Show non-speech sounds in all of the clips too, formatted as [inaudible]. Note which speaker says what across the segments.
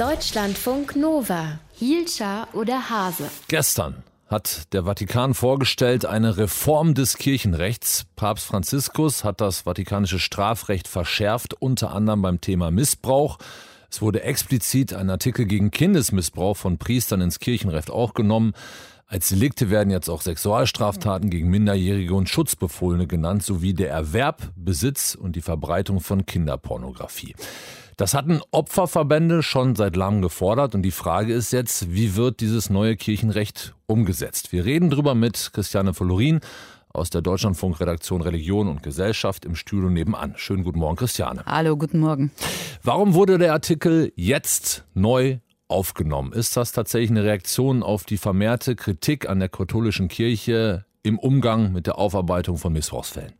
Speaker 1: Deutschlandfunk Nova. Hielscher oder Hase?
Speaker 2: Gestern hat der Vatikan vorgestellt eine Reform des Kirchenrechts. Papst Franziskus hat das vatikanische Strafrecht verschärft, unter anderem beim Thema Missbrauch. Es wurde explizit ein Artikel gegen Kindesmissbrauch von Priestern ins Kirchenrecht auch genommen. Als Delikte werden jetzt auch Sexualstraftaten gegen Minderjährige und Schutzbefohlene genannt, sowie der Erwerb, Besitz und die Verbreitung von Kinderpornografie. Das hatten Opferverbände schon seit langem gefordert und die Frage ist jetzt, wie wird dieses neue Kirchenrecht umgesetzt? Wir reden drüber mit Christiane Follorin aus der Deutschlandfunk-Redaktion Religion und Gesellschaft im Studio nebenan. Schönen guten Morgen, Christiane.
Speaker 3: Hallo, guten Morgen.
Speaker 2: Warum wurde der Artikel jetzt neu aufgenommen? Ist das tatsächlich eine Reaktion auf die vermehrte Kritik an der katholischen Kirche im Umgang mit der Aufarbeitung von Missbrauchsfällen?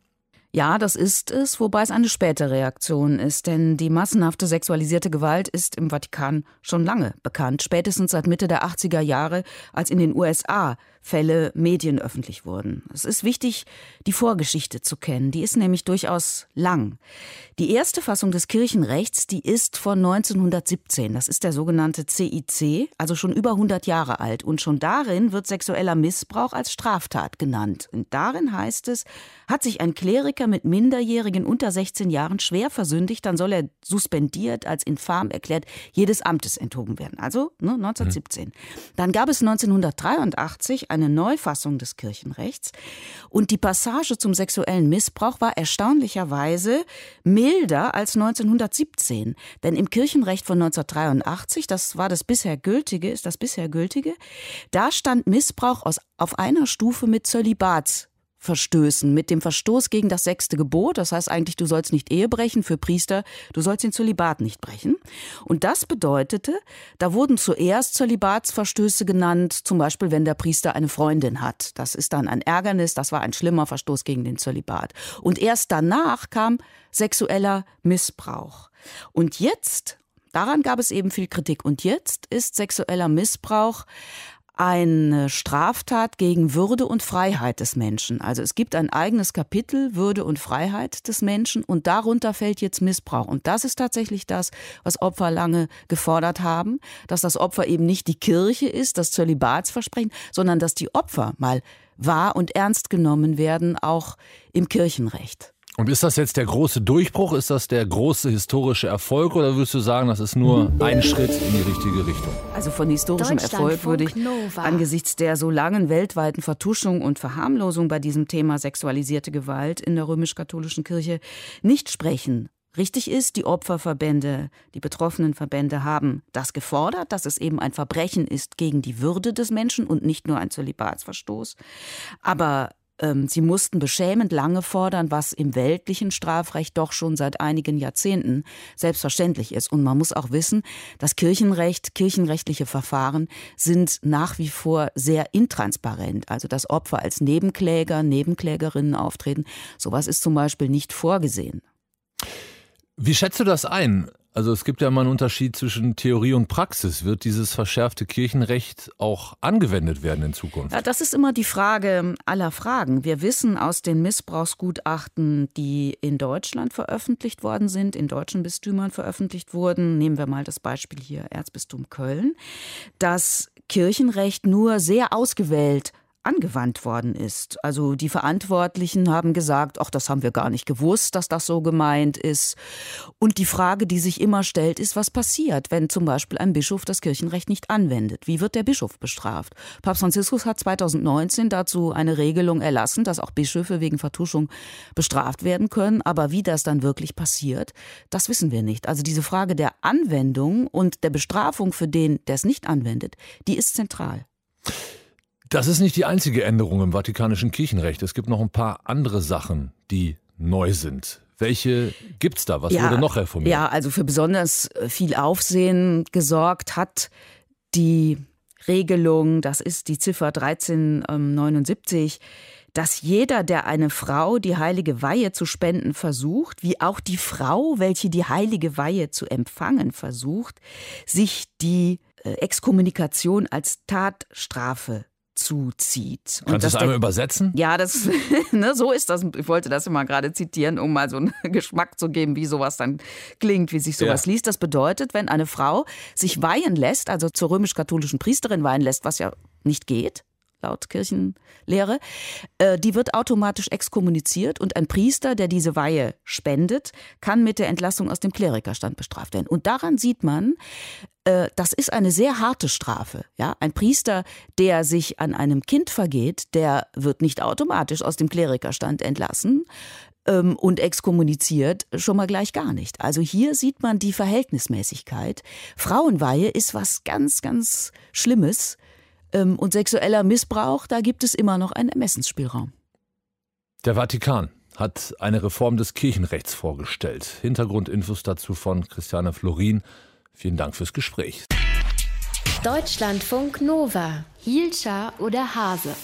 Speaker 3: Ja, das ist es, wobei es eine späte Reaktion ist, denn die massenhafte sexualisierte Gewalt ist im Vatikan schon lange bekannt, spätestens seit Mitte der 80er Jahre, als in den USA Fälle medienöffentlich wurden. Es ist wichtig, die Vorgeschichte zu kennen. Die ist nämlich durchaus lang. Die erste Fassung des Kirchenrechts, die ist von 1917. Das ist der sogenannte CIC, also schon über 100 Jahre alt. Und schon darin wird sexueller Missbrauch als Straftat genannt. Und darin heißt es, hat sich ein Kleriker mit Minderjährigen unter 16 Jahren schwer versündigt, dann soll er suspendiert, als infam erklärt, jedes Amtes enthoben werden. Also ne, 1917. Mhm. Dann gab es 1983 eine Neufassung des Kirchenrechts. Und die Passage zum sexuellen Missbrauch war erstaunlicherweise milder als 1917. Denn im Kirchenrecht von 1983, das war das bisher gültige, ist das bisher gültige, da stand Missbrauch aus, auf einer Stufe mit Zölibats Verstößen, mit dem Verstoß gegen das sechste Gebot. Das heißt eigentlich, du sollst nicht Ehe brechen für Priester, du sollst den Zölibat nicht brechen. Und das bedeutete, da wurden zuerst Zölibatsverstöße genannt, zum Beispiel, wenn der Priester eine Freundin hat. Das ist dann ein Ärgernis, das war ein schlimmer Verstoß gegen den Zölibat. Und erst danach kam sexueller Missbrauch. Und jetzt Daran gab es eben viel Kritik. Und jetzt ist sexueller Missbrauch eine Straftat gegen Würde und Freiheit des Menschen. Also es gibt ein eigenes Kapitel Würde und Freiheit des Menschen und darunter fällt jetzt Missbrauch. Und das ist tatsächlich das, was Opfer lange gefordert haben, dass das Opfer eben nicht die Kirche ist, das Zölibatsversprechen, sondern dass die Opfer mal wahr und ernst genommen werden, auch im Kirchenrecht.
Speaker 2: Und ist das jetzt der große Durchbruch? Ist das der große historische Erfolg? Oder würdest du sagen, das ist nur ein Schritt in die richtige Richtung?
Speaker 3: Also von historischem Erfolg würde ich Nova. angesichts der so langen weltweiten Vertuschung und Verharmlosung bei diesem Thema sexualisierte Gewalt in der römisch-katholischen Kirche nicht sprechen. Richtig ist, die Opferverbände, die betroffenen Verbände haben das gefordert, dass es eben ein Verbrechen ist gegen die Würde des Menschen und nicht nur ein Zölibatsverstoß. Aber sie mussten beschämend lange fordern, was im weltlichen Strafrecht doch schon seit einigen Jahrzehnten selbstverständlich ist. Und man muss auch wissen, das Kirchenrecht, kirchenrechtliche Verfahren sind nach wie vor sehr intransparent. Also dass Opfer als Nebenkläger, Nebenklägerinnen auftreten, sowas ist zum Beispiel nicht vorgesehen.
Speaker 2: Wie schätzt du das ein? Also es gibt ja mal einen Unterschied zwischen Theorie und Praxis. Wird dieses verschärfte Kirchenrecht auch angewendet werden in Zukunft?
Speaker 3: Ja, das ist immer die Frage aller Fragen. Wir wissen aus den Missbrauchsgutachten, die in Deutschland veröffentlicht worden sind, in deutschen Bistümern veröffentlicht wurden, nehmen wir mal das Beispiel hier Erzbistum Köln, dass Kirchenrecht nur sehr ausgewählt angewandt worden ist. Also die Verantwortlichen haben gesagt, ach, das haben wir gar nicht gewusst, dass das so gemeint ist. Und die Frage, die sich immer stellt, ist, was passiert, wenn zum Beispiel ein Bischof das Kirchenrecht nicht anwendet? Wie wird der Bischof bestraft? Papst Franziskus hat 2019 dazu eine Regelung erlassen, dass auch Bischöfe wegen Vertuschung bestraft werden können. Aber wie das dann wirklich passiert, das wissen wir nicht. Also diese Frage der Anwendung und der Bestrafung für den, der es nicht anwendet, die ist zentral.
Speaker 2: Das ist nicht die einzige Änderung im Vatikanischen Kirchenrecht. Es gibt noch ein paar andere Sachen, die neu sind. Welche gibt es da? Was ja, wurde noch reformiert?
Speaker 3: Ja, also für besonders äh, viel Aufsehen gesorgt hat die Regelung, das ist die Ziffer 1379, dass jeder, der eine Frau die heilige Weihe zu spenden versucht, wie auch die Frau, welche die heilige Weihe zu empfangen versucht, sich die äh, Exkommunikation als Tatstrafe zuzieht.
Speaker 2: Kannst du das einmal übersetzen?
Speaker 3: Ja, das, [laughs] ne, so ist das. Ich wollte das immer gerade zitieren, um mal so einen [laughs] Geschmack zu geben, wie sowas dann klingt, wie sich sowas ja. liest. Das bedeutet, wenn eine Frau sich weihen lässt, also zur römisch-katholischen Priesterin weihen lässt, was ja nicht geht, laut Kirchenlehre, äh, die wird automatisch exkommuniziert und ein Priester, der diese Weihe spendet, kann mit der Entlassung aus dem Klerikerstand bestraft werden. Und daran sieht man, äh, das ist eine sehr harte Strafe. Ja? Ein Priester, der sich an einem Kind vergeht, der wird nicht automatisch aus dem Klerikerstand entlassen ähm, und exkommuniziert schon mal gleich gar nicht. Also hier sieht man die Verhältnismäßigkeit. Frauenweihe ist was ganz, ganz Schlimmes. Ähm, und sexueller Missbrauch, da gibt es immer noch einen Ermessensspielraum.
Speaker 2: Der Vatikan hat eine Reform des Kirchenrechts vorgestellt. Hintergrundinfos dazu von Christiane Florin. Vielen Dank fürs Gespräch.
Speaker 1: Deutschlandfunk Nova. Hielscher oder Hase?